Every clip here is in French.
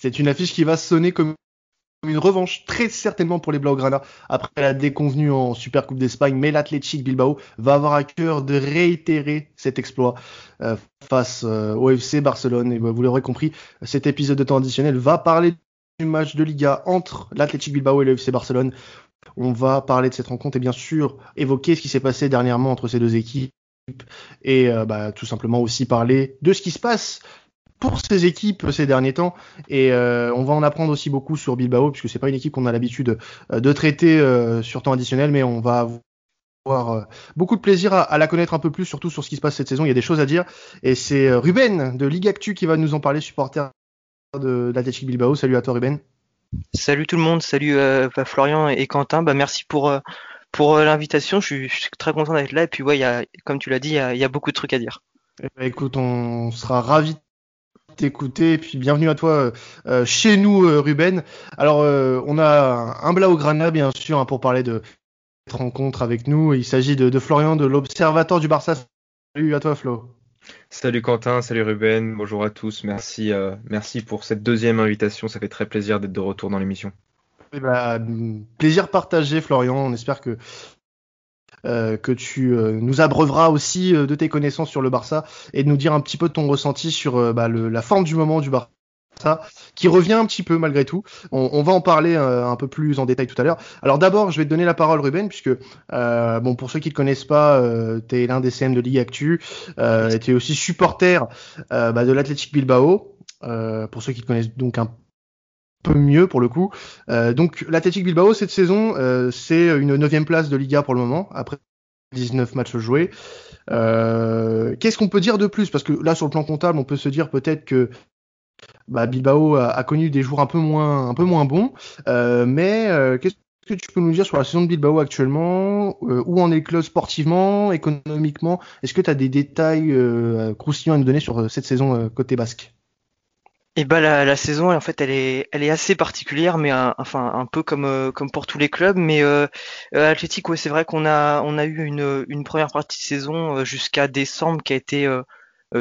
C'est une affiche qui va sonner comme une revanche très certainement pour les Blaugrana après la déconvenue en Super Coupe d'Espagne, mais l'Athletic Bilbao va avoir à cœur de réitérer cet exploit euh, face euh, au FC Barcelone. Et bah, vous l'aurez compris, cet épisode de temps additionnel va parler du match de Liga entre l'Athletic Bilbao et le FC Barcelone. On va parler de cette rencontre et bien sûr évoquer ce qui s'est passé dernièrement entre ces deux équipes et euh, bah, tout simplement aussi parler de ce qui se passe pour ces équipes ces derniers temps. Et euh, on va en apprendre aussi beaucoup sur Bilbao puisque c'est pas une équipe qu'on a l'habitude euh, de traiter euh, sur temps additionnel mais on va avoir beaucoup de plaisir à, la connaître un peu plus surtout sur ce qui se passe cette saison. Il y a des choses à dire. Et c'est Ruben de Ligue Actu qui va nous en parler supporter de l'Athletic Bilbao. Salut à toi Ruben. Salut tout le monde. Salut bah, Florian et Quentin. Bah merci pour pour l'invitation. Je suis, je suis, très content d'être là. Et puis ouais il y a, comme tu l'as dit il y a, y a, beaucoup de trucs à dire. Eh ben, écoute on sera ravis t'écouter. Et puis bienvenue à toi euh, euh, chez nous, euh, Ruben. Alors, on a un Blaugrana, bien sûr, hein, pour parler de cette rencontre avec nous. Il s'agit de, Florian de l'Observatoire du Barça. Salut à toi, Flo. Salut Quentin, salut Ruben, bonjour à tous. Merci, merci pour cette deuxième invitation. Ça fait très plaisir d'être de retour dans l'émission. Eh ben, plaisir partagé, Florian. On espère que que tu euh, nous abreuveras aussi euh, de tes connaissances sur le Barça et de nous dire un petit peu ton ressenti sur bah, la forme du moment du Barça qui revient un petit peu malgré tout. On, va en parler un peu plus en détail tout à l'heure. Alors d'abord, je vais te donner la parole, Ruben, puisque euh, bon pour ceux qui ne te connaissent pas, euh, tu es l'un des CM de Ligue Actu, euh, tu es aussi supporter bah, de l'Athletic Bilbao. pour ceux qui te connaissent donc un peu mieux pour le coup. Euh, donc l'Athletic Bilbao cette saison, euh, c'est une neuvième place de Liga pour le moment après 19 matchs joués. Euh, Qu'est-ce qu'on peut dire de plus? Parce que là sur le plan comptable, on peut se dire peut-être que bah, Bilbao a, connu des jours un peu moins un peu moins bons. Euh, mais euh, qu'est-ce que tu peux nous dire sur la saison de Bilbao actuellement? Où en est club sportivement, économiquement? Est-ce que tu as des détails croustillants à nous donner sur cette saison côté basque? Et bah la, la, saison en fait elle est elle est assez particulière mais un, enfin un peu comme euh, comme pour tous les clubs. Mais euh, euh Athletic ouais, c'est vrai qu'on a on a eu une une première partie de saison euh, jusqu'à décembre qui a été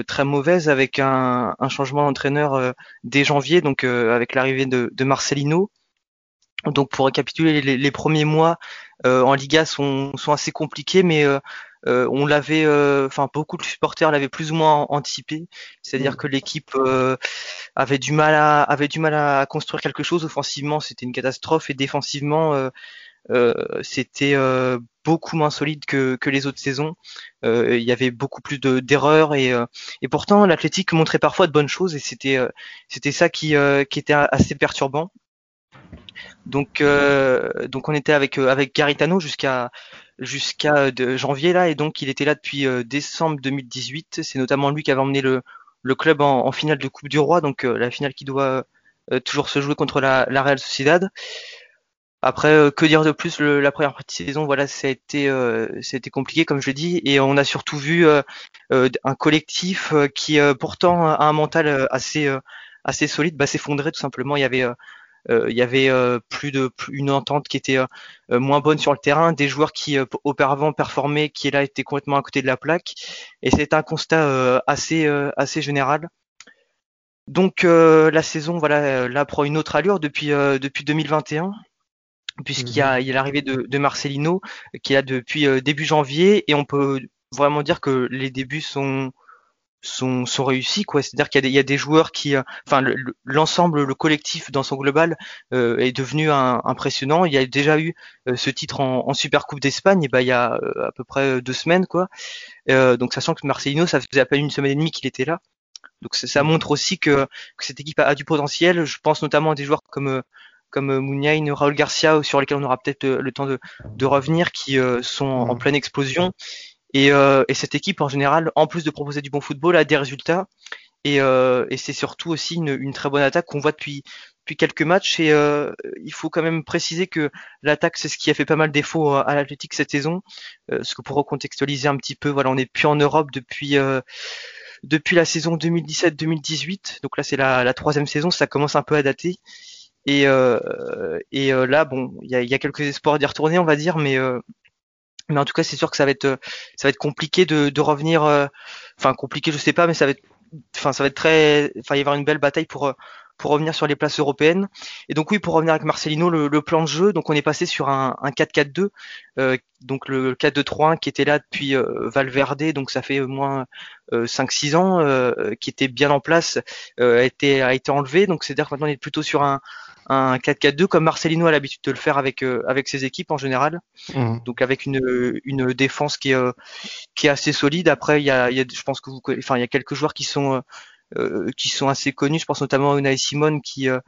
très mauvaise avec un, un changement d'entraîneur dès janvier donc avec l'arrivée de, de Marcelino. Donc pour récapituler les, les premiers mois en Liga sont sont assez compliqués mais euh, on l'avait, euh, enfin beaucoup de supporters l'avaient plus ou moins anticipé, c'est-à-dire mm. que l'équipe euh, avait du mal à avait du mal à construire quelque chose. Offensivement, c'était une catastrophe et défensivement, c'était beaucoup moins solide que, que les autres saisons. il y avait beaucoup plus d'erreurs et, et pourtant l'Athletic montrait parfois de bonnes choses et c'était c'était ça qui, qui était assez perturbant. Donc donc on était avec avec Garitano jusqu'à jusqu'à janvier là, et donc il était là depuis euh, décembre 2018. C'est notamment lui qui avait emmené le, club en, finale de Coupe du Roi, donc euh, la finale qui doit euh, toujours se jouer contre la, Real Sociedad. Après, que dire de plus? La première partie de saison, voilà, ça a été, compliqué, comme je dis, et on a surtout vu un collectif qui, pourtant, a un mental assez, assez solide, bah, s'effondrer tout simplement. Il y avait euh, il y avait euh, plus de une entente qui était euh, moins bonne sur le terrain, des joueurs qui auparavant performaient, qui là étaient complètement à côté de la plaque, et c'est un constat assez assez général. Donc la saison, voilà, là prend une autre allure depuis depuis 2021 puisqu'il y a, mhm. il y a l'arrivée de, de, Marcelino qui est là depuis début janvier et on peut vraiment dire que les débuts sont sont, sont réussis quoi. C'est à dire qu'il y, y, a des joueurs qui euh, enfin l'ensemble le, collectif dans son global euh, est devenu un, impressionnant. Il y a déjà eu euh, ce titre en, en super coupe d'Espagne et bah il y a à peu près deux semaines quoi. Donc sachant que Marcelino ça faisait à peine une semaine et demie qu'il était là. Donc ça, montre aussi que, que, cette équipe a, du potentiel. Je pense notamment à des joueurs comme comme Mouniain, Raúl Garcia, sur lesquels on aura peut-être le, temps de, de, revenir, qui sont en pleine explosion et, euh, et, cette équipe, en général, en plus de proposer du bon football, a des résultats. Et, euh, et c'est surtout aussi une, une, très bonne attaque qu'on voit depuis, depuis quelques matchs. Et euh, il faut quand même préciser que l'attaque, c'est ce qui a fait pas mal défaut à l'Athletic cette saison. Euh, parce que pour recontextualiser un petit peu, voilà, on n'est plus en Europe depuis euh, depuis la saison 2017-2018. Donc là, c'est la, la, troisième saison, ça commence un peu à dater. Et, euh, et là, bon, il y a, y a, quelques espoirs d'y retourner, on va dire, mais mais en tout cas, c'est sûr que ça va être, ça va être compliqué de, de revenir. Euh, enfin, compliqué, je sais pas, mais ça va être, enfin, ça va être très. Enfin, il va y avoir une belle bataille pour pour revenir sur les places européennes. Et donc oui, pour revenir avec Marcelino, le, plan de jeu, donc on est passé sur un, 4-4-2, euh, donc le 4-2-3-1 qui était là depuis euh, Valverde, donc ça fait au moins 5-6 ans, qui était bien en place, a été a été enlevé. Donc c'est-à-dire que maintenant on est plutôt sur un un 4-4-2 comme Marcelino a l'habitude de le faire avec avec ses équipes en général. Mmh. Donc avec une, une défense qui est qui est assez solide. Après il y a, il y a je pense que vous enfin il y a quelques joueurs qui sont euh, qui sont assez connus. Je pense notamment à Unai Simon qui euh,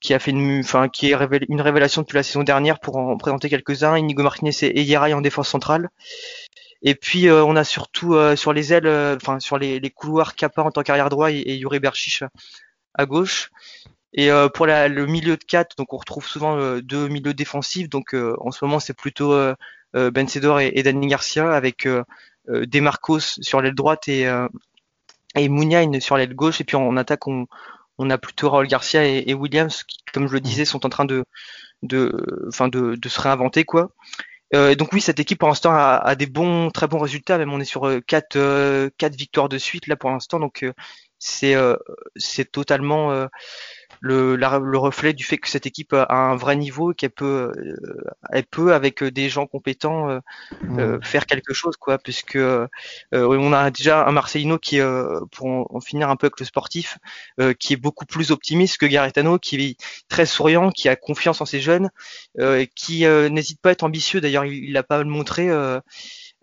qui a fait une, enfin, qui est une révélation depuis la saison dernière pour en présenter quelques-uns. Inigo Martinez et Yeray en défense centrale. Et puis euh, on a surtout sur les ailes, enfin sur les, les, couloirs Kappa en tant qu'arrière droit et, et Yuri Berchiche à gauche. Et pour la, le milieu de 4, donc on retrouve souvent deux milieux défensifs. Donc en ce moment c'est plutôt Ben Sedor et, et Garcia avec Demarcos sur l'aile droite et, et Mouniain sur l'aile gauche. Et puis en, attaque, on, on, a plutôt Raul Garcia et, Williams qui, comme je le disais, sont en train de, de, de, de se réinventer quoi. Euh, donc oui, cette équipe pour l'instant a, a, des bons, très bons résultats. Même on est sur euh, quatre, euh, quatre victoires de suite là pour l'instant. Donc euh, c'est c'est totalement le, le, reflet du fait que cette équipe a un vrai niveau et qu'elle peut, euh, elle peut avec euh, des gens compétents euh, mmh. faire quelque chose, quoi. Puisque on a déjà un Marcelino qui, pour en, finir un peu avec le sportif, qui est beaucoup plus optimiste que Garetano, qui est très souriant, qui a confiance en ses jeunes, qui n'hésite pas à être ambitieux. D'ailleurs, il l'a pas montré.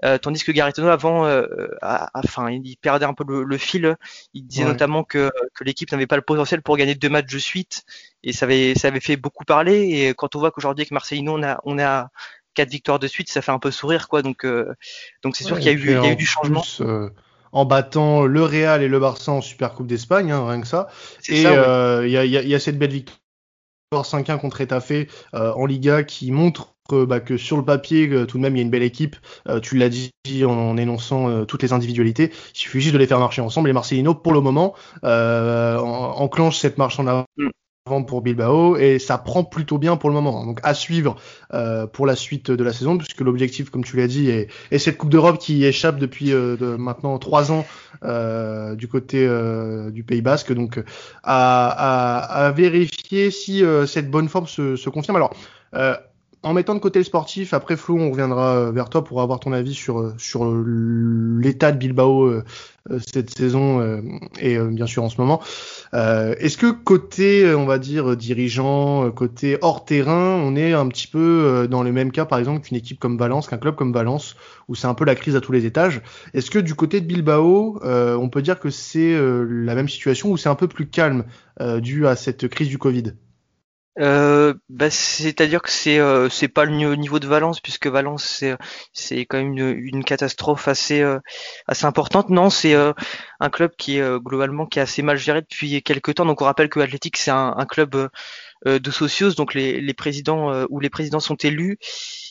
Euh, tandis que Garetano avant, euh, enfin, il perdait un peu le, fil. Il disait notamment que, que l'équipe n'avait pas le potentiel pour gagner deux matchs de suite, et ça avait, ça avait fait beaucoup parler. Et quand on voit qu'aujourd'hui avec Marseillino, on a, on a quatre victoires de suite, ça fait un peu sourire, quoi. Donc, euh, donc c'est sûr qu'il y a eu, il y a eu du changement. en battant le Real et le Barça en Super Coupe d'Espagne, hein, rien que ça. Et il y, a, cette belle victoire 5-1 contre Etafé en Liga qui montre bah, que sur le papier, tout de même, il y a une belle équipe. Euh, tu l'as dit en, énonçant euh, toutes les individualités. Il suffit juste de les faire marcher ensemble. Et Marcelino, pour le moment, euh, enclenche cette marche en avant mm. Pour Bilbao et ça prend plutôt bien pour le moment. Donc à suivre pour la suite de la saison, puisque l'objectif, comme tu l'as dit, est, est, cette Coupe d'Europe qui échappe depuis de maintenant trois ans du côté du Pays Basque. Donc à, à, à vérifier si cette bonne forme se, se confirme. Alors en mettant de côté le sportif, après Flo, on reviendra euh, vers toi pour avoir ton avis sur euh, sur euh, l'état de Bilbao cette saison et bien sûr en ce moment. Est-ce que côté, on va dire dirigeant, côté hors terrain, on est un petit peu dans le même cas, par exemple, qu'une équipe comme Valence, qu'un club comme Valence, où c'est un peu la crise à tous les étages? Est-ce que du côté de Bilbao, on peut dire que c'est la même situation ou c'est un peu plus calme dû à cette crise du Covid? Euh, bah, c'est-à-dire que c'est euh, c'est pas le niveau de Valence puisque Valence c'est c'est quand même une, catastrophe assez euh, assez importante. Non, c'est euh, un club qui est globalement qui est assez mal géré depuis quelques temps. Donc on rappelle que Athletic c'est un, un, club de socios, donc les, les présidents où les présidents sont élus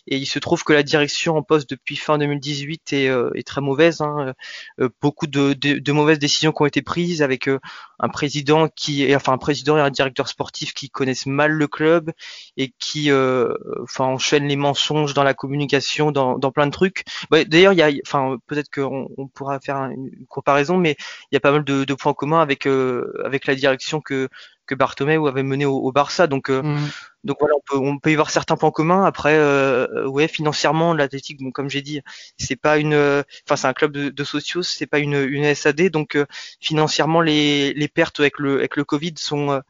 et il se trouve que la direction en poste depuis fin 2018 est, euh, est très mauvaise. Hein. Euh, beaucoup de, de, de, mauvaises décisions qui ont été prises avec euh, un président qui enfin un président et un directeur sportif qui connaissent mal le club et qui, enfin, enchaînent les mensonges dans la communication, dans, dans plein de trucs. D'ailleurs, il y a, enfin, peut-être qu'on on pourra faire une comparaison, mais il y a pas mal de, de points communs avec avec la direction que que Bartomeu avait mené au, au Barça. Donc mmh. Donc voilà, on peut, on peut y voir certains points communs. Après, euh, ouais, financièrement, l'Athletic, bon, comme j'ai dit, c'est pas une, enfin, c'est un club de, de socios, c'est pas une, une SAD. Donc euh, financièrement, les, les pertes avec le, avec le Covid sont, euh,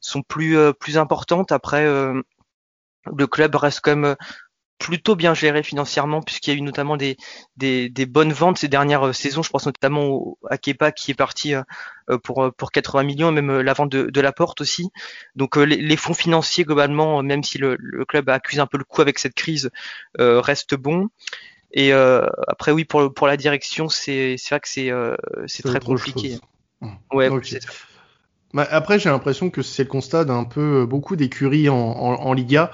sont plus, euh, plus importantes. Après, le club reste quand même plutôt bien géré financièrement puisqu'il y a eu notamment des, des, des, bonnes ventes ces dernières euh, saisons. Je pense notamment à Kepa qui est parti euh, euh, pour, pour 80 millions, même la vente de, de la porte aussi. Donc les, fonds financiers globalement, même si le, le, club accuse un peu le coup avec cette crise, euh, restent bons. Et après oui pour, pour la direction, c'est vrai que c'est c'est très compliqué. Ouais, okay. Bah, après, j'ai l'impression que c'est le constat d'un peu euh, beaucoup d'écuries en, Liga.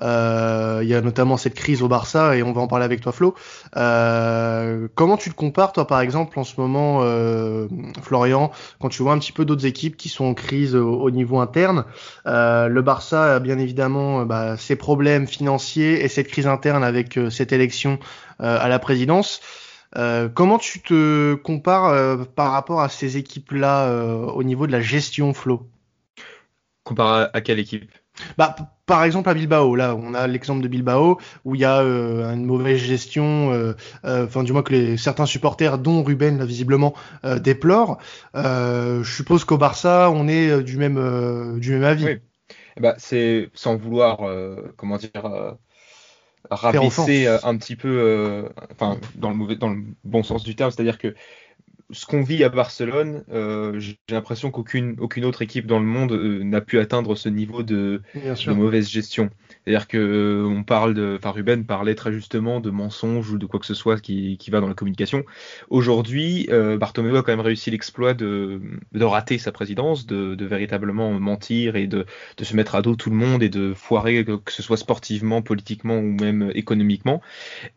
Euh, il y a notamment cette crise au Barça et on va en parler avec toi, Flo. Euh, comment tu te compares, toi, par exemple, en ce moment, euh, Florian, quand tu vois un petit peu d'autres équipes qui sont en crise au, niveau interne? Euh, Le Barça a bien évidemment bah, ses problèmes financiers et cette crise interne avec cette élection à la présidence. Euh, comment tu te compares euh, par rapport à ces équipes-là euh, au niveau de la gestion Flo? Comparé à quelle équipe? Bah, par exemple à Bilbao, là, on a l'exemple de Bilbao où il y a une mauvaise gestion, enfin du moins que les, certains supporters, dont Ruben là visiblement, déplorent. je suppose qu'au Barça, on est du même du même avis. Oui. Eh bah, c'est sans vouloir, comment dire, rabaisser un petit peu, enfin dans le mauvais, dans le bon sens du terme, c'est-à-dire que ce qu'on vit à Barcelone, euh, j'ai l'impression qu'aucune aucune autre équipe dans le monde euh, n'a pu atteindre ce niveau de, de mauvaise gestion. C'est-à-dire que euh, on parle de, enfin Ruben parlait très justement de mensonges ou de quoi que ce soit qui, qui va dans la communication. Aujourd'hui, euh, Bartomeu a quand même réussi l'exploit de, de rater sa présidence, de, de véritablement mentir et de, de se mettre à dos tout le monde et de foirer que ce soit sportivement, politiquement ou même économiquement.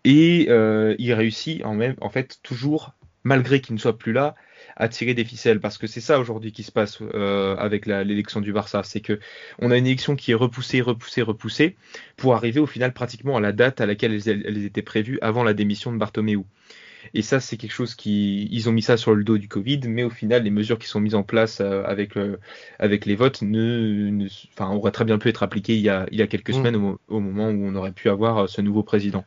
Et euh, il réussit en même, en fait, toujours malgré qu'il ne soit plus là, à tirer des ficelles. Parce que c'est ça aujourd'hui qui se passe euh, avec l'élection du Barça. C'est que on a une élection qui est repoussée, repoussée, repoussée, pour arriver au final pratiquement à la date à laquelle elles, étaient prévues avant la démission de Bartomeu. Et ça, c'est quelque chose qui, ils ont mis ça sur le dos du Covid, mais au final, les mesures qui sont mises en place euh, avec avec les votes ne, enfin, auraient très bien pu être appliquées il y a, il y a quelques mmh. semaines au, moment où on aurait pu avoir euh, ce nouveau président.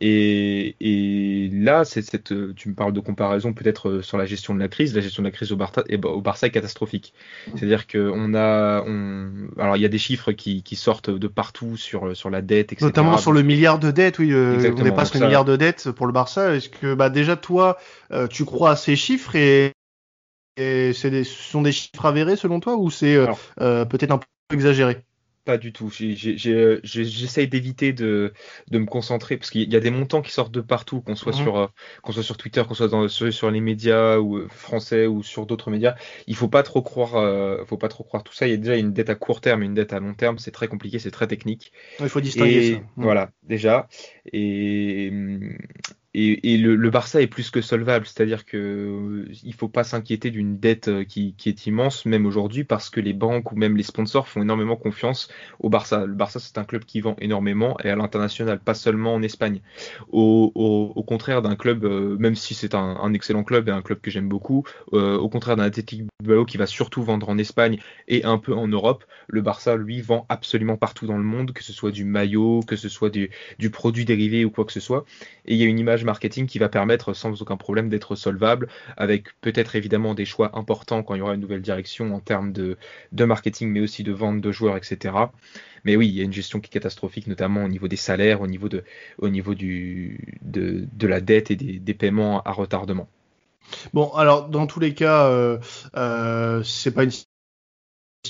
Et, et là, c'est cette, tu me parles de comparaison peut-être euh, sur la gestion de la crise. La gestion de la crise au Barça, au Barça est catastrophique. C'est-à-dire qu'on a, on, alors il y a des chiffres qui, qui, sortent de partout sur sur la dette, etc. Notamment sur le milliard de dettes. Oui, euh, on dépasse le milliard de dettes pour le Barça. Est-ce que bah déjà toi, euh, tu crois à ces chiffres et, et c'est ce sont des chiffres avérés selon toi ou c'est euh, peut-être un peu exagéré? Pas du tout. Euh, j'essaye d'éviter de, de, me concentrer parce qu'il y a des montants qui sortent de partout, qu'on soit, mhm. sur, euh, qu'on soit sur Twitter, qu'on soit dans, sur, sur, les médias ou euh, français ou sur d'autres médias. Il faut pas trop croire, faut pas trop croire tout ça. Il y a déjà une dette à court terme, une dette à long terme. C'est très compliqué, c'est très technique. Il faut distinguer ça. Voilà, déjà. Et, et, le, Barça est plus que solvable, c'est-à-dire que euh, il faut pas s'inquiéter d'une dette euh, qui, est immense, même aujourd'hui, parce que les banques ou même les sponsors font énormément confiance au Barça. Le Barça, c'est un club qui vend énormément et à l'international, pas seulement en Espagne. Au, contraire d'un club, euh, même si c'est un, excellent club et un club que j'aime beaucoup, au contraire d'un Athletic Bilbao qui va surtout vendre en Espagne et un peu en Europe, le Barça, lui, vend absolument partout dans le monde, que ce soit du maillot, que ce soit du, du produit dérivé ou quoi que ce soit. Et il y a une image marketing qui va permettre sans aucun problème d'être solvable, avec peut-être évidemment des choix importants quand il y aura une nouvelle direction en termes de, marketing, mais aussi de vente de joueurs, etc. Mais oui, il y a une gestion qui est catastrophique, notamment au niveau des salaires, au niveau de, au niveau du, de, la dette et des, des paiements à retardement. Bon, alors dans tous les cas, euh, euh, c'est pas une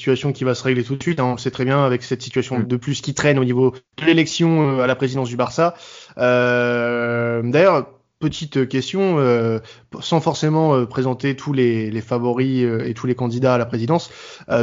situation qui va se régler tout de suite. Hein. On le sait très bien avec cette situation mm. de plus qui traîne au niveau de l'élection euh, à la présidence du Barça. Euh, D'ailleurs, petite question, euh, sans forcément euh, présenter tous les, les favoris euh, et tous les candidats à la présidence.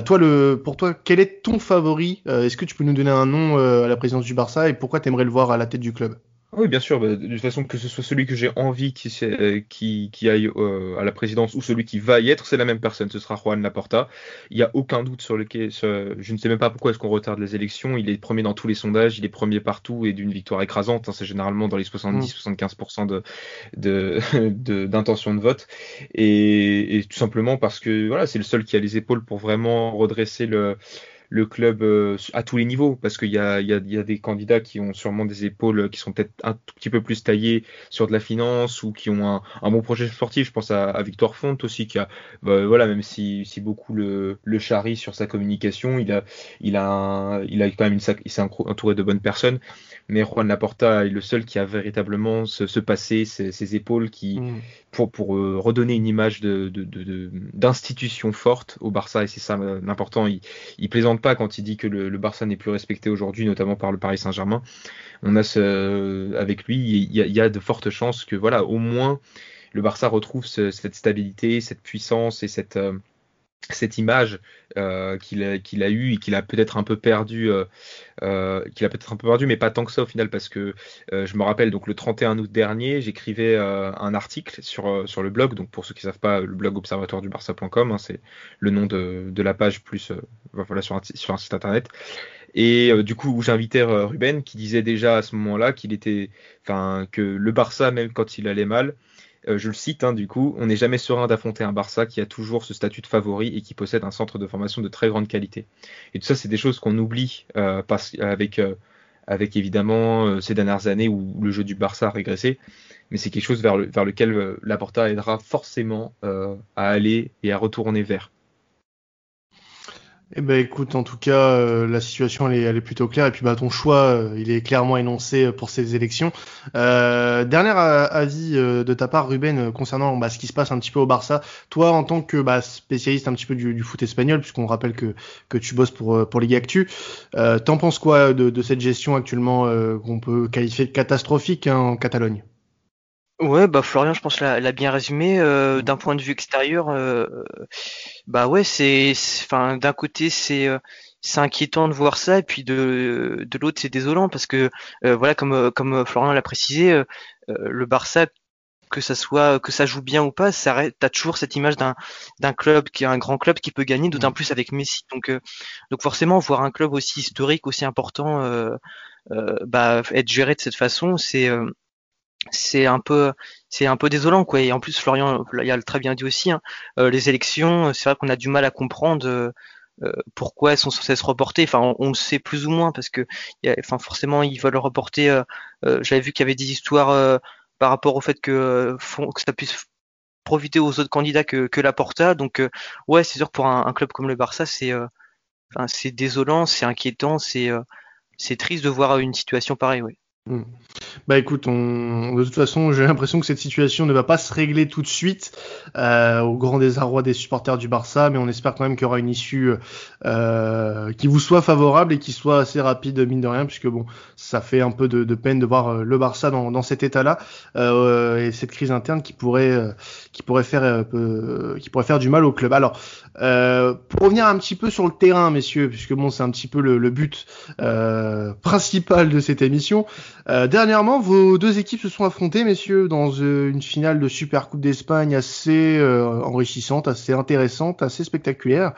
toi, le, pour toi, quel est ton favori Est-ce que tu peux nous donner un nom à la présidence du Barça et pourquoi tu aimerais le voir à la tête du club? Oui, bien sûr. Bah, de toute façon, que ce soit celui que j'ai envie qui, euh, qui, qui aille euh, à la présidence ou celui qui va y être, c'est la même personne. Ce sera Juan Laporta. Il n'y a aucun doute sur lequel. je ne sais même pas pourquoi est-ce qu'on retarde les élections. Il est premier dans tous les sondages. Il est premier partout et d'une victoire écrasante. Hein, c'est généralement dans les 70-75% mm. de, d'intention de, de, vote. Et, et tout simplement parce que voilà, c'est le seul qui a les épaules pour vraiment redresser le le club euh, à tous les niveaux, parce qu'il y a, y, y a, des candidats qui ont sûrement des épaules qui sont peut-être un tout petit peu plus taillées sur de la finance ou qui ont un, un bon projet sportif. Je pense à, à Victor Font aussi, qui a, bah, voilà, même si, si beaucoup le, le charrie sur sa communication, il a, il a, il a quand même une, il s'est entouré de bonnes personnes mais Juan Laporta est le seul qui a véritablement ce, ce passé, ses, épaules qui mm. pour, pour euh, redonner une image de, d'institution forte au Barça et c'est ça euh, l'important. Il, il plaisante pas quand il dit que le, Barça n'est plus respecté aujourd'hui, notamment par le Paris Saint-Germain. On a ce, avec lui, il y, a, il y a de fortes chances que voilà, au moins le Barça retrouve cette stabilité, cette puissance et cette euh, cette image euh, qu'il a, qu'il a eu et qu'il a peut-être un peu perdu, euh, euh, qu'il a peut-être un peu perdu, mais pas tant que ça au final, parce que je me rappelle donc le 31 août dernier, j'écrivais un article sur sur le blog. Donc pour ceux qui savent pas, le blog observatoire du Barça.com, hein, c'est le nom de, de la page plus voilà sur un, sur un site internet. Et du coup, j'invitais Ruben qui disait déjà à ce moment-là qu'il était, enfin que le Barça même quand il allait mal je le cite, hein, du coup, on n'est jamais serein d'affronter un Barça qui a toujours ce statut de favori et qui possède un centre de formation de très grande qualité. Et tout ça, c'est des choses qu'on oublie avec, avec évidemment ces dernières années où le jeu du Barça a régressé mais c'est quelque chose vers, vers lequel euh, Laporta aidera forcément euh, à aller et à retourner vers. Eh ben écoute, en tout cas, euh, la situation elle est, plutôt claire et puis bah ton choix, il est clairement énoncé pour ces élections. Euh, dernier avis de ta part, Ruben, concernant bah, ce qui se passe un petit peu au Barça. Toi, en tant que bah, spécialiste un petit peu du, du foot espagnol, puisqu'on rappelle que que tu bosses pour pour Ligue Actu, euh, t'en penses quoi de, de, cette gestion actuellement qu'on peut qualifier de catastrophique hein, en Catalogne? Ouais, bah Florian, je pense l'a, l'a bien résumé. Euh, d'un point de vue extérieur, euh, bah ouais, c'est, enfin, d'un côté c'est euh, c'est inquiétant de voir ça, et puis de de l'autre c'est désolant parce que voilà, comme comme Florian l'a précisé, le Barça, que ça soit que ça joue bien ou pas, ça t'as toujours cette image d'un d'un club qui est un grand club qui peut gagner, d'autant plus avec Messi. Donc donc forcément voir un club aussi historique, aussi important, bah être géré de cette façon, c'est c'est un peu c'est un peu désolant quoi. Et en plus Florian il a très bien dit aussi hein, euh, les élections c'est vrai qu'on a du mal à comprendre euh, euh, pourquoi elles sont censées se reporter. Enfin on, le sait plus ou moins parce que enfin forcément ils veulent reporter j'avais vu qu'il y avait des histoires par rapport au fait que, que ça puisse profiter aux autres candidats que, que la Porta. Donc ouais c'est sûr pour un, club comme le Barça c'est enfin, c'est désolant c'est inquiétant c'est c'est triste de voir une situation pareille oui Hmm. Bah écoute, on... de toute façon, j'ai l'impression que cette situation ne va pas se régler tout de suite, euh, au grand désarroi des supporters du Barça, mais on espère quand même qu'il y aura une issue euh, qui vous soit favorable et qui soit assez rapide, mine de rien, puisque bon, ça fait un peu de, de peine de voir euh, le Barça dans, dans cet état-là euh, et cette crise interne qui pourrait, euh, qui pourrait faire, euh, qui pourrait faire du mal au club. Alors, pour revenir un petit peu sur le terrain, messieurs, puisque bon, c'est un petit peu le, le but principal de cette émission. Euh, dernièrement, vos deux équipes se sont affrontées, messieurs, dans euh, une finale de Super Coupe d'Espagne assez euh, enrichissante, assez intéressante, assez spectaculaire.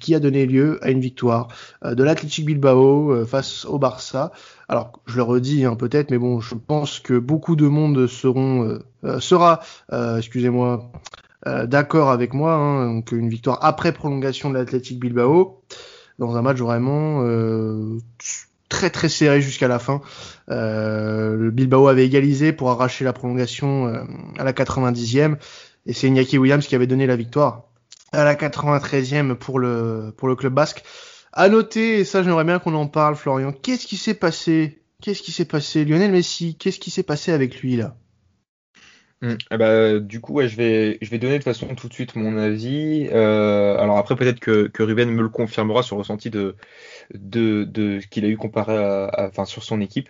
qui a donné lieu à une victoire de l'Athletic Bilbao face au Barça. Alors, je le redis hein, peut-être, mais bon, je pense que beaucoup de monde seront sera, excusez-moi, d'accord avec moi. Hein, une victoire après prolongation de l'Athletic Bilbao dans un match vraiment très très serré jusqu'à la fin. Euh, le Bilbao avait égalisé pour arracher la prolongation euh, à la 90e et c'est Iñaki Williams qui avait donné la victoire à la 93e pour le pour le club basque. À noter, et ça j'aimerais bien qu'on en parle, Florian. Qu'est-ce qui s'est passé? Qu'est-ce qui s'est passé? Lionel Messi, qu'est-ce qui s'est passé avec lui là? Hmm. Eh ben, du coup, ouais, je vais, je vais donner de façon tout de suite mon avis. Euh, alors après, peut-être que, que Ruben me le confirmera sur le ressenti de, de, de qu'il a eu comparé à, enfin, sur son équipe.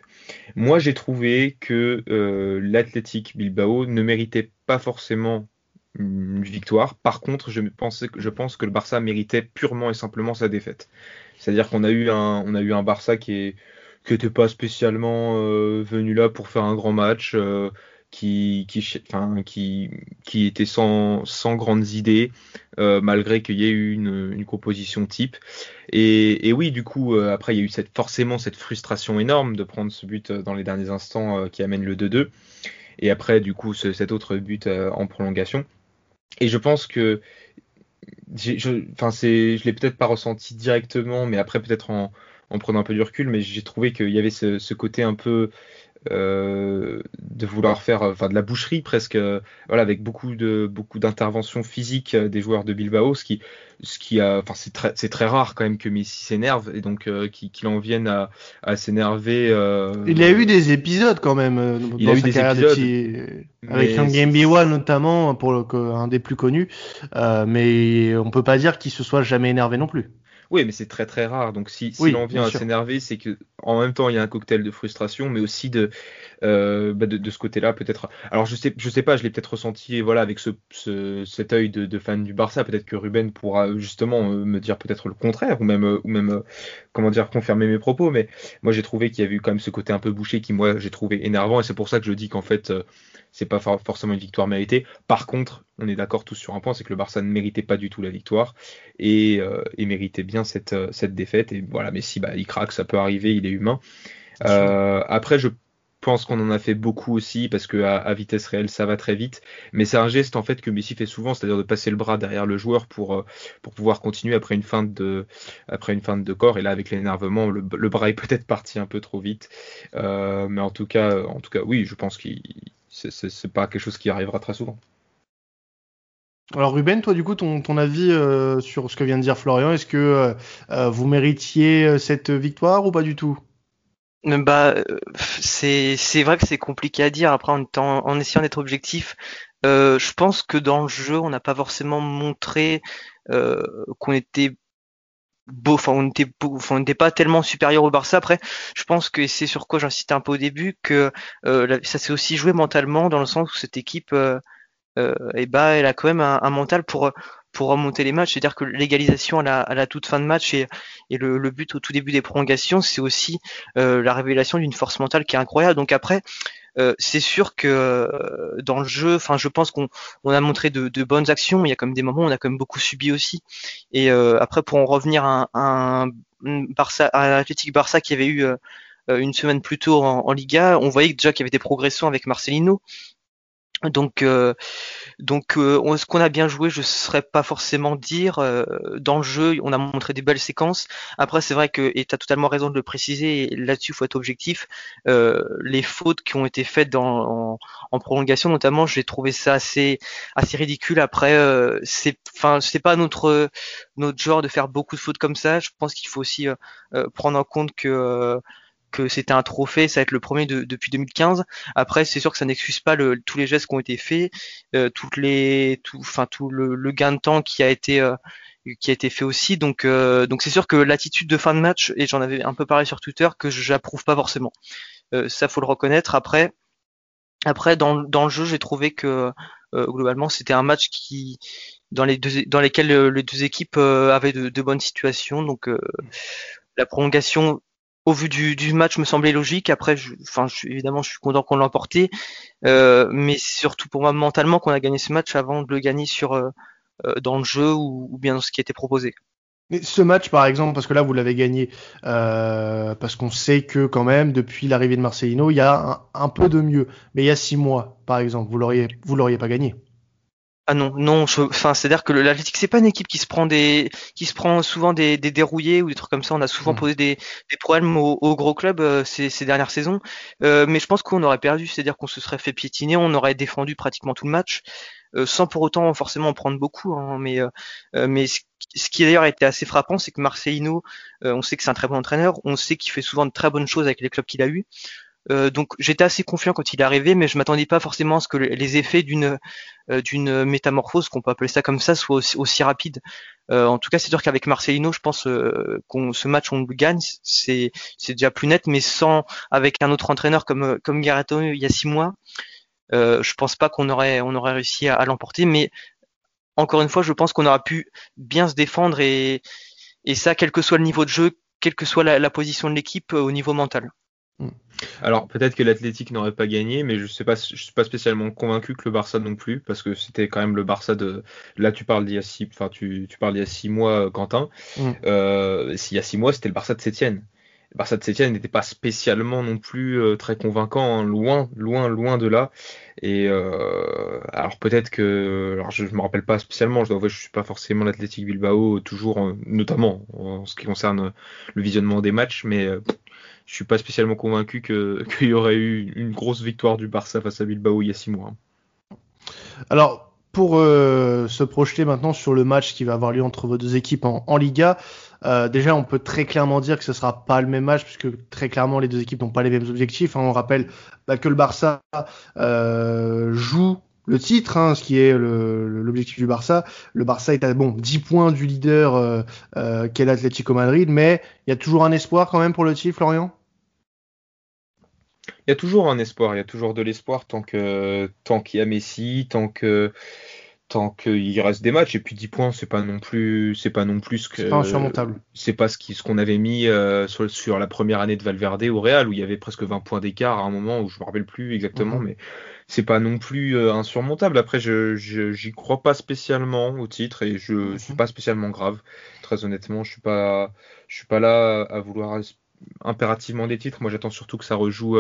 Moi, j'ai trouvé que euh, l'Athletic Bilbao ne méritait pas forcément une victoire. Par contre, je, pensais, je pense que le Barça méritait purement et simplement sa défaite. C'est-à-dire qu'on a eu un, on a eu un Barça qui est qui n'était pas spécialement euh, venu là pour faire un grand match. Euh, qui, était sans, grandes idées, euh, malgré qu'il y ait eu une, composition type. Et, et, oui, du coup, euh, après, il y a eu cette, forcément cette frustration énorme de prendre ce but euh, dans les derniers instants qui amène le 2-2. Et après, du coup, ce, cet autre but en prolongation. Et je pense que, je, enfin, l'ai peut-être pas ressenti directement, mais après, peut-être en, en prenant un peu du recul, mais j'ai trouvé qu'il y avait ce, côté un peu euh, de vouloir faire enfin de la boucherie presque euh, voilà avec beaucoup de beaucoup d'interventions physiques euh, des joueurs de Bilbao ce qui ce qui a enfin c'est très c'est très rare quand même que Messi s'énerve et donc qu'il en vienne à, à s'énerver il a eu des épisodes quand même il dans a eu des épisodes avec un Game One notamment pour le, un des plus connus mais on peut pas dire qu'il se soit jamais énervé non plus oui, mais c'est très très rare. Donc si, si l'on vient à s'énerver, c'est que en même temps il y a un cocktail de frustration, mais aussi de euh, bah de, de, ce côté-là peut-être. Alors je sais, je sais pas, je l'ai peut-être ressenti, voilà, avec ce, ce cet œil de, de, fan du Barça. Peut-être que Ruben pourra justement euh, me dire peut-être le contraire, ou même, euh, ou même, comment dire, confirmer mes propos. Mais moi j'ai trouvé qu'il y avait eu quand même ce côté un peu bouché qui moi j'ai trouvé énervant, et c'est pour ça que je dis qu'en fait c'est pas forcément une victoire méritée. Par contre, on est d'accord tous sur un point, c'est que le Barça ne méritait pas du tout la victoire et, euh, et méritait bien cette, cette défaite. Et voilà, mais si bah, il craque, ça peut arriver, il est humain. Euh, après, je pense qu'on en a fait beaucoup aussi parce que à, vitesse réelle ça va très vite. Mais c'est un geste en fait que Messi fait souvent, c'est-à-dire de passer le bras derrière le joueur pour euh, pour pouvoir continuer après une feinte de après une feinte de corps. Et là avec l'énervement, le, bras est peut-être parti un peu trop vite. Euh, mais en tout cas, en tout cas, oui, je pense que c'est pas quelque chose qui arrivera très souvent. Alors Ruben, toi du coup, ton, avis euh, sur ce que vient de dire Florian, est-ce que vous méritiez cette victoire ou pas du tout? Bah, c'est vrai que c'est compliqué à dire. Après, en, essayant d'être objectif, euh, je pense que dans le jeu, on n'a pas forcément montré euh, qu'on était beau, enfin on était, n'était pas tellement supérieur au Barça. Après, je pense que c'est sur quoi j'insistais un peu au début que euh, ça s'est aussi joué mentalement dans le sens où cette équipe, euh, euh, et bah, elle a quand même un, mental pour pour remonter les matchs. C'est-à-dire que l'égalisation à la, toute fin de match et, le, but au tout début des prolongations, c'est aussi euh, la révélation d'une force mentale qui est incroyable. Donc après, euh, c'est sûr que euh, dans le jeu, enfin, je pense qu'on on a montré de, bonnes actions. Il y a comme des moments où on a quand même beaucoup subi aussi. Et euh, après, pour en revenir à un, l'Athletic Barça qui avait eu euh, une semaine plus tôt en Liga, on voyait déjà qu'il y avait des progressions avec Marcelino. Donc, euh, donc euh, ce qu'on a bien joué, je ne saurais pas forcément dire. Euh, dans le jeu, on a montré des belles séquences. Après, c'est vrai que, et tu as totalement raison de le préciser, là-dessus, il faut être objectif. les fautes qui ont été faites dans, en, prolongation, notamment, j'ai trouvé ça assez, assez ridicule. Après, c'est, enfin, c'est pas notre, notre genre de faire beaucoup de fautes comme ça. Je pense qu'il faut aussi prendre en compte que que c'était un trophée, ça va être le premier depuis 2015. Après, c'est sûr que ça n'excuse pas tous les gestes qui ont été faits, euh, tout, le, gain de temps qui a été euh, fait aussi. Donc euh, donc c'est sûr que l'attitude de fin de match, et j'en avais un peu parlé sur Twitter, que j'approuve pas forcément. Ça faut le reconnaître. Après dans, le jeu, j'ai trouvé que globalement c'était un match dans les lesquels les deux équipes avaient de bonnes situations. Donc la prolongation au vu du, match me semblait logique. Après, évidemment, je suis content qu'on l'ait emporté, euh, mais surtout pour moi mentalement qu'on a gagné ce match avant de le gagner sur euh, euh, dans le jeu ou, bien dans ce qui était proposé. Mais ce match, par exemple, parce que là vous l'avez gagné, euh, parce qu'on sait que quand même depuis l'arrivée de Marcelino, il y a un, un, peu de mieux. Mais il y a six mois, par exemple, vous l'auriez, vous l'auriez pas gagné. Ah non, non, enfin c'est-à-dire que l'Athletic c'est pas une équipe qui se prend des, qui se prend souvent des, des dérouillés ou des trucs comme ça. On a souvent mmh. posé des, des problèmes aux, aux gros clubs euh, ces, ces, dernières saisons, euh, mais je pense qu'on aurait perdu, c'est-à-dire qu'on se serait fait piétiner, on aurait défendu pratiquement tout le match, euh, sans pour autant forcément en prendre beaucoup. Hein, mais mais ce, ce qui d'ailleurs a été assez frappant, c'est que Marcelino, on sait que c'est un très bon entraîneur, on sait qu'il fait souvent de très bonnes choses avec les clubs qu'il a eu. Euh, donc j'étais assez confiant quand il est arrivé, mais je m'attendais pas forcément à ce que les effets d'une euh, d'une métamorphose, qu'on peut appeler ça comme ça, soient aussi, rapides. Euh, en tout cas, c'est sûr qu'avec Marcelino, je pense qu'on ce match on le gagne, c'est c'est déjà plus net, mais sans avec un autre entraîneur comme comme il y a six mois, je pense pas qu'on aurait on aurait réussi à, l'emporter. Mais encore une fois, je pense qu'on aura pu bien se défendre et et ça, quel que soit le niveau de jeu, quelle que soit la position de l'équipe au niveau mental. Hmm. Alors peut-être que l'Athletic n'aurait pas gagné, mais je sais pas, je suis pas spécialement convaincu que le Barça non plus, parce que c'était quand même le Barça de. Là, tu parles d'il y a six, enfin tu, tu parles d'il y a six mois, euh, Quentin. Mm. Euh, il y a six mois, c'était le Barça de Sétienne. Le Barça de Sétienne n'était pas spécialement non plus euh, très convaincant, hein, loin, loin, loin de là. Et euh, alors peut-être que, alors je, je me rappelle pas spécialement, je dois avouer, je suis pas forcément l'Athletic Bilbao, toujours, notamment en ce qui concerne le visionnement des matchs, mais je suis pas spécialement convaincu qu'il y aurait eu une grosse victoire du Barça face à Bilbao il y a six mois. Alors, pour euh, se projeter maintenant sur le match qui va avoir lieu entre vos deux équipes en, Liga, euh, déjà on peut très clairement dire que ce sera pas le même match puisque très clairement les deux équipes n'ont pas les mêmes objectifs. Hein. On rappelle bah, que le Barça euh, joue le titre, hein, ce qui est l'objectif du Barça. Le Barça est à bon 10 points du leader qu'est l'Atlético Madrid, mais il y a toujours un espoir quand même pour le titre, Florian? Il y a toujours un espoir, il y a toujours de l'espoir tant que tant qu'il y a Messi, tant que tant qu'il reste des matchs et puis 10 points c'est pas non plus c'est pas non plus ce que c'est pas insurmontable c'est pas ce qui ce qu'on avait mis euh, sur, sur la première année de Valverde au Real où il y avait presque 20 points d'écart à un moment où je me rappelle plus exactement mm-hmm. mais c'est pas non plus euh, insurmontable après je j'y crois pas spécialement au titre et je mm-hmm. suis pas spécialement grave très honnêtement je suis pas je suis pas là à vouloir impérativement des titres. Moi, j'attends surtout que ça rejoue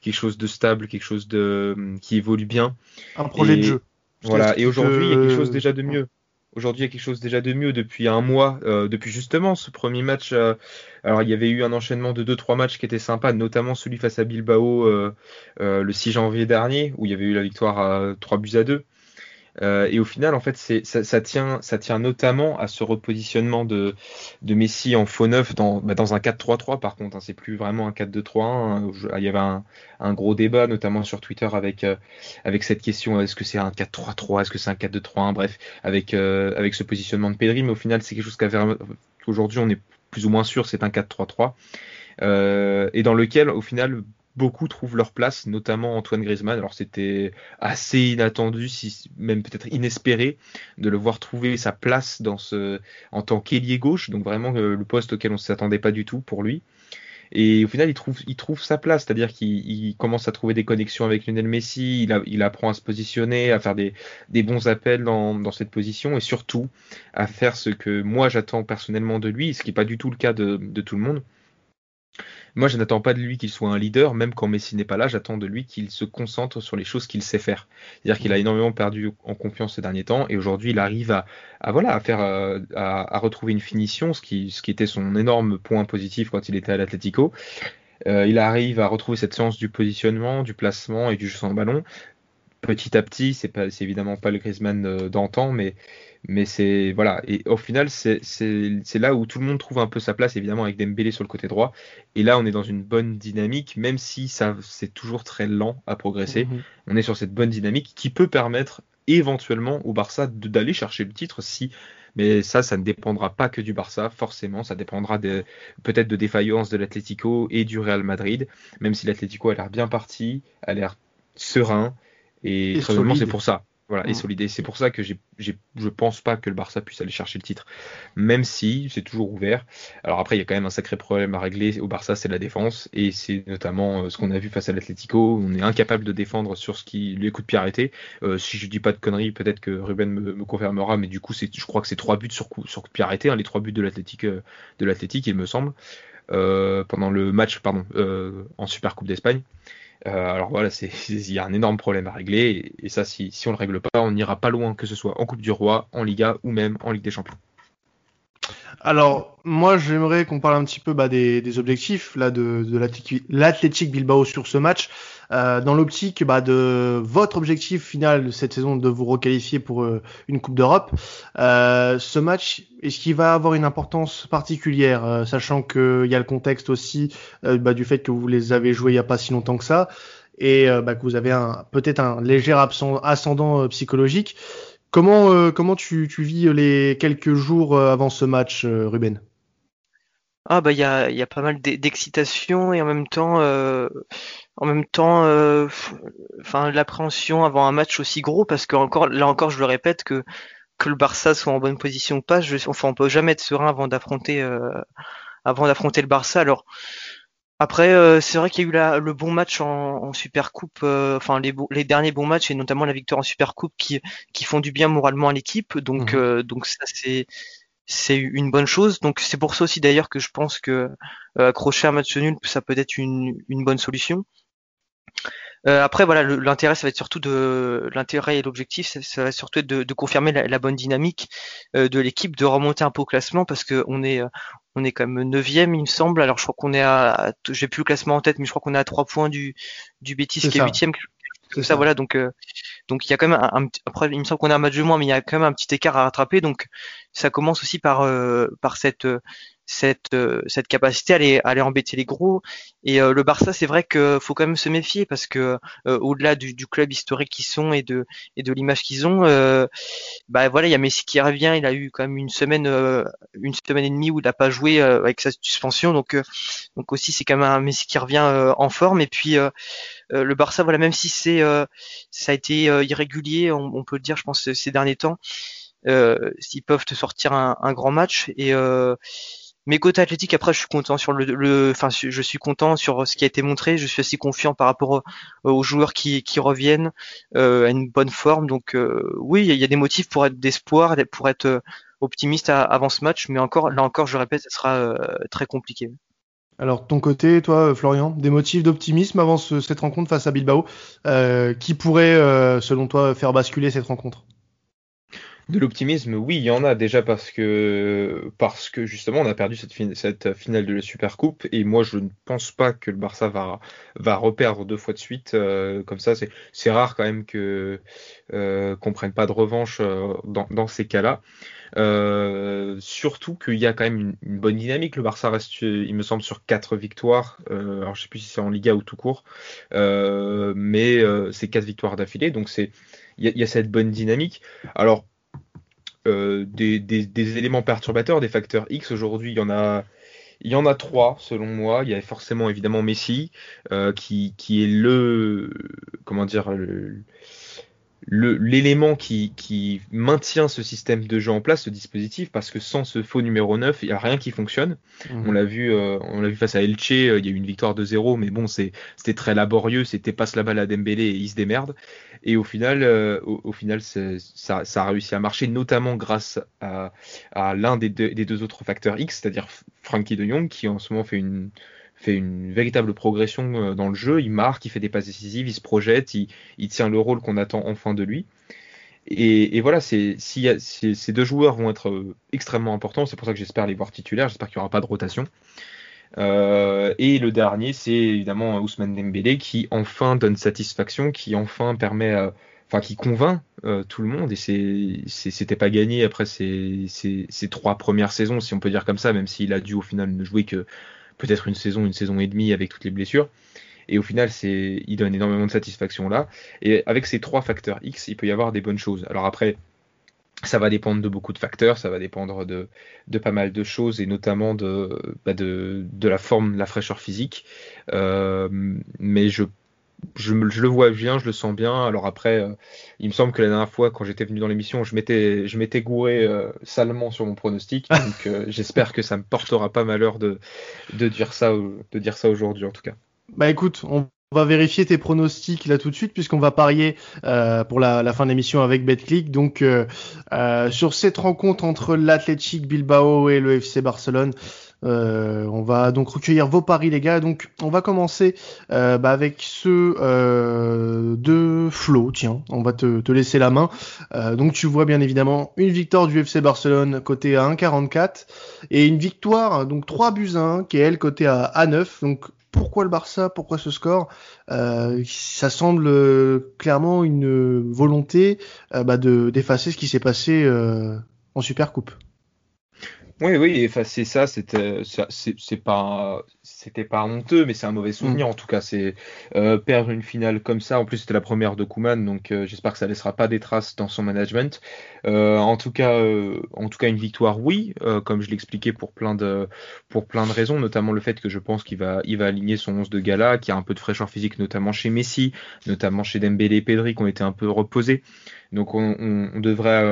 quelque chose de stable, quelque chose de qui évolue bien. Un projet de jeu. Voilà. Et aujourd'hui, il y a quelque chose déjà de mieux. Aujourd'hui, il y a quelque chose déjà de mieux depuis un mois, euh, depuis justement ce premier match. Euh, alors, il y avait eu un enchaînement de 2-3 matchs qui étaient sympas, notamment celui face à Bilbao euh, le 6 janvier dernier, où il y avait eu la victoire à 3 buts à 2. Euh, et au final, en fait, ça, tient, ça tient notamment à ce repositionnement de, Messi en faux neuf dans, bah, un 4-3-3. Par contre, hein, c'est plus vraiment un 4-2-3-1. Hein, il y avait un, gros débat, notamment sur Twitter, avec, euh, cette question est-ce que c'est un 4-3-3, est-ce que c'est un 4-2-3-1 Bref, avec, euh, avec ce positionnement de Pedri. Mais au final, c'est quelque chose qu'aujourd'hui, on est plus ou moins sûr, c'est un 4-3-3. et dans lequel, au final, beaucoup trouvent leur place, notamment Antoine Griezmann. Alors c'était assez inattendu, même peut-être inespéré, de le voir trouver sa place dans ce, en tant qu'ailier gauche, donc vraiment le poste auquel on ne s'attendait pas du tout pour lui. Et au final, il trouve, sa place, c'est-à-dire qu'il commence à trouver des connexions avec Lionel Messi, il, apprend à se positionner, à faire des, bons appels dans, cette position, et surtout à faire ce que moi j'attends personnellement de lui, ce qui n'est pas du tout le cas de tout le monde, moi, je n'attends pas de lui qu'il soit un leader, même quand Messi n'est pas là, j'attends de lui qu'il se concentre sur les choses qu'il sait faire. C'est-à-dire qu'il a énormément perdu en confiance ces derniers temps, et aujourd'hui, il arrive à, voilà, à faire, euh, à, retrouver une finition, ce qui, ce qui était son énorme point positif quand il était à l'Atlético. Euh, il arrive à retrouver cette science du positionnement, du placement et du jeu sans ballon. Petit à petit, c'est pas, c'est évidemment pas le Griezmann euh, d'antan, mais mais c'est voilà. Et au final c'est là où tout le monde trouve un peu sa place évidemment avec Dembélé sur le côté droit. Et là on est dans une bonne dynamique même si ça c'est toujours très lent à progresser. Mhm. on est sur cette bonne dynamique qui peut permettre éventuellement au Barça d'aller chercher le titre si mais ça ça ne dépendra pas que du Barça forcément. Ça dépendra peut-être de défaillance de l'Atlético et du Real Madrid. Même si l'Atlético a l'air bien parti a l'air serein et, et c'est pour ça voilà, et mm. solide. c'est pour ça que j'ai, je pense pas que le Barça puisse aller chercher le titre, même si c'est toujours ouvert. Alors après, il y a quand même un sacré problème à régler au Barça, c'est la défense, et c'est notamment euh, ce qu'on a vu face à l'Atlético. On est incapable de défendre sur ce qui les coups de pied arrêtés. Euh, si je dis pas de conneries, peut-être que Ruben me, confirmera, mais du coup, c'est, je crois que c'est trois buts sur coup, sur coup de pied arrêtés, hein, les trois buts de l'Atlétique, euh, de l'Atlétique, il me semble, pendant le match, pardon, en Super Coupe d'Espagne. Euh, alors voilà, il y a un énorme problème à régler, et, ça, si, si on le règle pas, on n'ira pas loin, que ce soit en Coupe du Roi, en Liga ou même en Ligue des Champions. Alors, moi, j'aimerais qu'on parle un petit peu bah, des, objectifs là de, de l'Athletic Bilbao sur ce match, euh, dans l'optique bah, de votre objectif final cette saison de vous requalifier pour euh, une Coupe d'Europe. Euh, ce match, est-ce qu'il va avoir une importance particulière, sachant qu'il y a le contexte aussi bah, du fait que vous les avez joués il n'y a pas si longtemps que ça, et bah, que vous avez peut-être un léger ascendant psychologique. Comment, euh, comment tu, tu, vis les quelques jours euh, avant ce match, euh, Ruben? Ah bah il y a, y a, pas mal d'excitation et en même temps, en même temps, enfin l'appréhension avant un match aussi gros parce que encore là encore je le répète que que le Barça soit en bonne position ou pas, je, enfin on peut jamais être serein avant d'affronter avant d'affronter le Barça. Alors après, euh, c'est vrai qu'il y a eu la, le bon match en, en Super Coupe, euh, enfin les, les, derniers bons matchs et notamment la victoire en Super Coupe qui, qui font du bien moralement à l'équipe. Donc, mhm. euh, donc ça c'est c'est une bonne chose. Donc c'est pour ça aussi d'ailleurs que je pense que accrocher un match nul, ça peut être une, une bonne solution. Euh, après, voilà, l'intérêt, ça va être surtout de l'intérêt et l'objectif, ça, va surtout être de, de confirmer la, la, bonne dynamique euh, de l'équipe, de remonter un peu au classement parce que on est, on est quand même neuvième, il me semble. Alors je crois qu'on est à, j'ai plus le classement en tête, mais je crois qu'on est à trois points du du Betis qui est huitième. Ça, ça, voilà, donc euh, donc il y a quand même un, après il me semble qu'on a un match de moins, mais il y a quand même un petit écart à rattraper. Donc ça commence aussi par par cette cette, euh, cette capacité à aller, à aller embêter les gros. Et euh, le Barça, c'est vrai qu'il faut quand même se méfier parce que euh, au-delà du, du, club historique qu'ils sont et de, et de l'image qu'ils ont, bah voilà, il y a Messi qui revient. Il a eu quand même une semaine, une semaine et demie où il n'a pas joué avec sa suspension. Donc, donc aussi c'est quand même un Messi qui revient en forme. Et puis le Barça, voilà, même si c'est ça a été irrégulier, on, on, peut le dire, je pense ces derniers temps. Euh, s'ils peuvent te sortir un, un grand match et euh, mais côté athlétique, après, je suis content sur le, enfin, je suis content sur ce qui a été montré. Je suis assez confiant par rapport aux, joueurs qui, reviennent euh, à une bonne forme. Donc, euh, oui, il y a des motifs pour être d'espoir, pour être euh, optimiste avant ce match. Mais encore, là encore, je répète, ce sera très compliqué. Alors, ton côté, toi, Florian, des motifs d'optimisme avant cette rencontre face à Bilbao, euh, qui pourrait, euh, selon toi, faire basculer cette rencontre? De l'optimisme, oui, il y en a déjà parce que parce que justement on a perdu cette, finale de la Super Coupe et moi je ne pense pas que le Barça va va reperdre deux fois de suite euh, comme ça. C'est c'est rare quand même que euh, qu'on prenne pas de revanche euh, dans, dans ces cas-là. Euh, surtout qu'il y a quand même une, bonne dynamique. Le Barça reste, il me semble, sur quatre victoires. Alors je sais plus si c'est en Liga ou tout court, mais c'est quatre victoires d'affilée. Donc c'est il y, y, a cette bonne dynamique. Alors euh, des, éléments perturbateurs, des facteurs X. Aujourd'hui, il y en a, il y en a trois selon moi. Il y a forcément évidemment Messi, euh, qui, qui, est le, comment dire, le, l'élément qui, qui, maintient ce système de jeu en place, ce dispositif, parce que sans ce faux numéro 9, il n'y a rien qui fonctionne. Mmh. On l'a vu, euh, on l'a vu face à Elche, euh, il y a eu une victoire de 0, mais bon, c'était très laborieux, c'était passe la balle à Dembélé et il se démerde. Et au final, euh, au, final, ça, ça, a réussi à marcher, notamment grâce à, à l'un des, des deux, autres facteurs X, c'est-à-dire Frankie de Jong, qui en ce moment fait une fait une véritable progression euh, dans le jeu. Il marque, il fait des passes décisives, il se projette, il, tient le rôle qu'on attend enfin de lui. Et, voilà, ces deux joueurs vont être euh, extrêmement importants, c'est pour ça que j'espère les voir titulaires, j'espère qu'il n'y aura pas de rotation. Euh, et le dernier, c'est évidemment Ousmane Dembélé qui enfin donne satisfaction, qui enfin permet, enfin qui convainc tout le monde. Et c'était pas gagné après ces, trois premières saisons, si on peut dire comme ça, même s'il a dû au final ne jouer que peut-être une saison, une saison et demie avec toutes les blessures. Et au final, il donne énormément de satisfaction là. Et avec ces trois facteurs X, il peut y avoir des bonnes choses. Alors après, ça va dépendre de beaucoup de facteurs, ça va dépendre de, de pas mal de choses et notamment de, bah de, de, la forme, de la fraîcheur physique. Euh, mais je je, le vois bien, je le sens bien. Alors après, euh, il me semble que la dernière fois, quand j'étais venu dans l'émission, je m'étais, je m'étais gouré euh, salement sur mon pronostic. Donc euh, j'espère que ça me portera pas malheur de, de dire ça, de dire ça aujourd'hui en tout cas. Bah écoute, on va vérifier tes pronostics là tout de suite puisqu'on va parier pour la, la, fin de l'émission avec BetClick. Donc sur cette rencontre entre l'Athletic Bilbao et le FC Barcelone. Euh, on va donc recueillir vos paris les gars. Donc on va commencer euh, bah, avec ceux euh, de Flo. Tiens, on va te, laisser la main. donc tu vois bien évidemment une victoire du FC Barcelone côté à 1,44 et une victoire donc 3 buts 1 qui est elle côté à, à 9. Donc pourquoi le Barça? Pourquoi ce score? Ça semble clairement une volonté bah, de d'effacer ce qui s'est passé en Super Coupe. Oui, oui, effacer ça, c'était, c'est pas, c'était pas honteux, mais c'est un mauvais souvenir. Mm. En tout cas, c'est euh, perdre une finale comme ça. En plus, c'était la première de Kuman, donc euh, j'espère que ça laissera pas des traces dans son management. Euh, en tout cas, en tout cas, une victoire, oui, comme je l'expliquais pour plein de, pour plein de raisons, notamment le fait que je pense qu'il va, il va aligner son 11 de gala, qui a un peu de fraîcheur physique, notamment chez Messi, notamment chez Dembélé et Pedri, qui ont été un peu reposés. Donc on, devrait,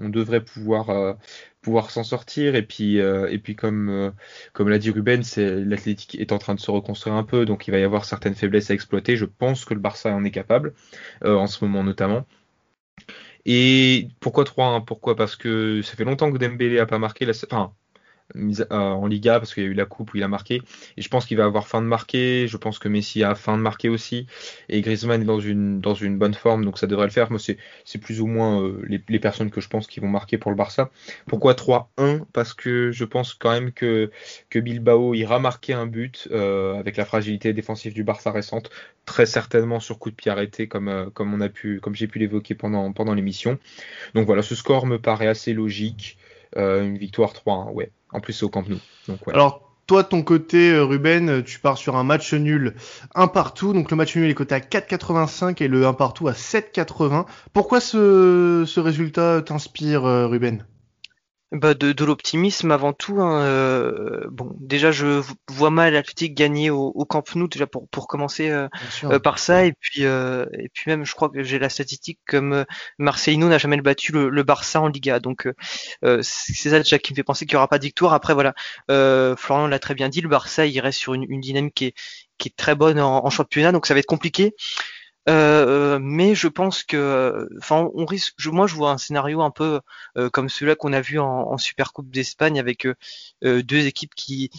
on devrait pouvoir pouvoir s'en sortir. Et puis, euh, et puis comme, euh, comme l'a dit Ruben, c'est l'Athletic est en train de se reconstruire un peu, donc il va y avoir certaines faiblesses à exploiter. Je pense que le Barça en est capable, euh, en ce moment notamment. Et pourquoi 3 Pourquoi? Parce que ça fait longtemps que Dembélé a pas marqué la, enfin, euh, en Liga parce qu'il y a eu la coupe où il a marqué. Et je pense qu'il va avoir fin de marquer. Je pense que Messi a fin de marquer aussi. Et Griezmann est dans une dans une bonne forme donc ça devrait le faire. Moi c'est plus ou moins euh, les, les, personnes que je pense qui vont marquer pour le Barça. Pourquoi 3-1 parce que je pense quand même que que Bilbao ira marquer un but euh, avec la fragilité défensive du Barça récente. Très certainement sur coup de pied arrêté comme comme a pu comme j'ai pu l'évoquer pendant pendant l'émission. Donc voilà ce score me paraît assez logique une victoire 3-1 ouais en plus, c'est au Camp Nou. Donc, ouais. Alors, toi, ton côté, euh, Ruben, tu pars sur un match nul un partout. Donc le match nul est coté à 4,85 et le 1 partout à 7,80. Pourquoi ce, ce résultat t'inspire, euh, Ruben? Bah de, de l'optimisme avant tout. Hein, euh, bon, déjà je vois mal l'Athletic gagner au, au, Camp Nou déjà pour pour commencer euh, euh, par ça et puis et puis même je crois que j'ai la statistique comme Marcelino n'a jamais battu le, le, Barça en Liga. Donc c'est ça déjà qui me fait penser qu'il y aura pas de victoire. Après voilà, Florian l'a très bien dit, le Barça il reste sur une, une dynamique qui est qui est très bonne en, en championnat, donc ça va être compliqué. Euh, mais je pense que, enfin, on risque. Je, moi, je vois un scénario un peu euh, comme celui-là qu'on a vu en, en Super Coupe d'Espagne avec euh, deux équipes qui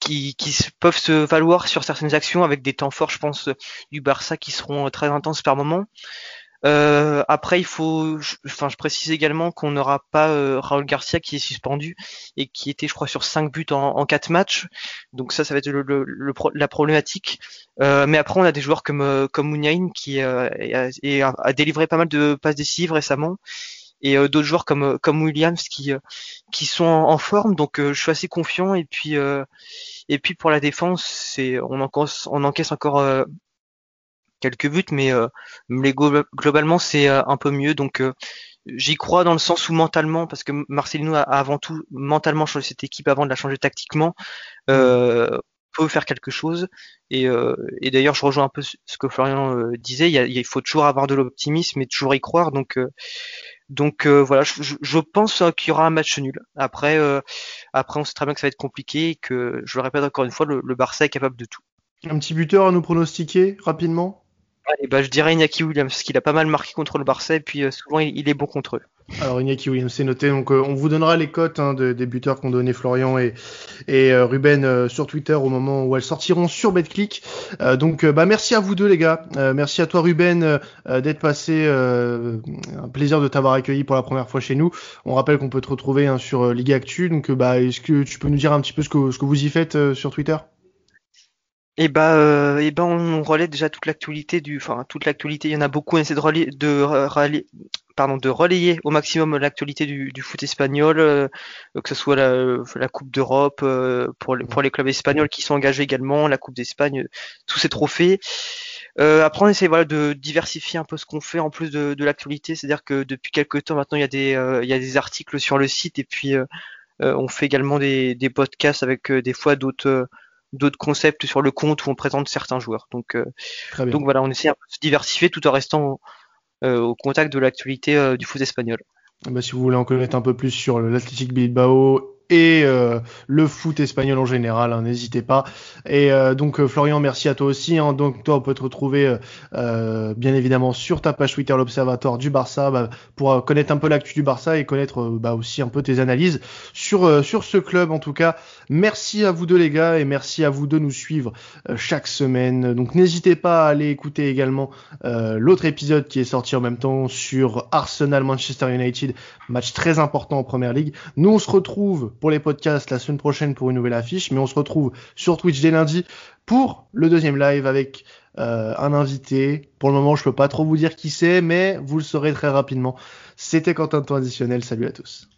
qui, qui peuvent se valoir sur certaines actions avec des temps forts, je pense, du Barça qui seront très intenses par moment. Euh, après, il faut, enfin, je précise également qu'on n'aura pas euh, Raúl Garcia qui est suspendu et qui était, je crois, sur 5 buts en, en 4 matchs. Donc ça, ça va être le, le, la problématique. Euh, mais après, on a des joueurs comme euh, comme Mouniain qui euh, a, a, délivré pas mal de passes décisives récemment et euh, d'autres joueurs comme comme Williams qui qui sont en, forme. Donc je suis assez confiant. Et puis et puis pour la défense, c'est on encaisse, on encaisse encore quelques buts, mais, euh, globalement c'est euh, un peu mieux. Donc euh, j'y crois dans le sens où mentalement, parce que Marcelino a, avant tout mentalement changé cette équipe avant de la changer tactiquement, euh, peut faire quelque chose. Et, d'ailleurs, je rejoins un peu ce que Florian disait. Il, faut toujours avoir de l'optimisme et toujours y croire. Donc, donc voilà, je, pense qu'il y aura un match nul. Après, après, on sait très bien que ça va être compliqué et que, je le répète encore une fois, le, le Barça est capable de tout. Un petit buteur à nous pronostiquer rapidement? Bah, je dirais Iñaki Williams, parce qu'il a pas mal marqué contre le Barça, et puis euh, souvent il, est bon contre eux. Alors Iñaki Williams, c'est noté. Donc euh, on vous donnera les cotes hein, des buteurs qu'ont donné Florian et, et euh, Ruben sur Twitter au moment où elles sortiront sur BetClick. donc bah merci à vous deux les gars. merci à toi Ruben d'être passé. un plaisir de t'avoir accueilli pour la première fois chez nous. On rappelle qu'on peut te retrouver hein, sur Ligue Actu. Donc bah est-ce que tu peux nous dire un petit peu ce que, ce que vous y faites sur Twitter? Et bah, euh, ben on relaie déjà toute l'actualité du, enfin toute l'actualité. Il y en a beaucoup. On essaie de relayer, de pardon, de relayer au maximum l'actualité du, foot espagnol, euh, que ce soit la, la Coupe d'Europe euh, pour les, pour les clubs espagnols qui sont engagés également, la Coupe d'Espagne, tous ces trophées. Euh, après, on essaie voilà de diversifier un peu ce qu'on fait en plus de, l'actualité. C'est-à-dire que depuis quelques temps maintenant, il y a des, il y a des articles sur le site et puis on fait également des podcasts avec des fois d'autres d'autres concepts sur le compte où on présente certains joueurs. Donc, euh, donc voilà, on essaie de se diversifier tout en restant euh, au contact de l'actualité euh, du foot espagnol. Bah, si vous voulez en connaître un peu plus sur l'Athletic Bilbao et euh, le foot espagnol en général, hein, n'hésitez pas. Et euh, donc euh, Florian, merci à toi aussi. Hein. donc toi, on peut te retrouver bien évidemment sur ta page Twitter, l'Observatoire du Barça, bah, pour connaître un peu l'actu du Barça et connaître bah, aussi un peu tes analyses sur sur ce club. En tout cas, merci à vous deux les gars et merci à vous de nous suivre chaque semaine. Donc n'hésitez pas à aller écouter également l'autre épisode qui est sorti en même temps sur Arsenal Manchester United, match très important en Première Ligue. Nous on se retrouve pour les podcasts la semaine prochaine pour une nouvelle affiche, mais on se retrouve sur Twitch dès lundi pour le deuxième live avec euh, un invité. Pour le moment, je peux pas trop vous dire qui c'est, mais vous le saurez très rapidement. C'était Quentin Temps Additionnel. Salut à tous.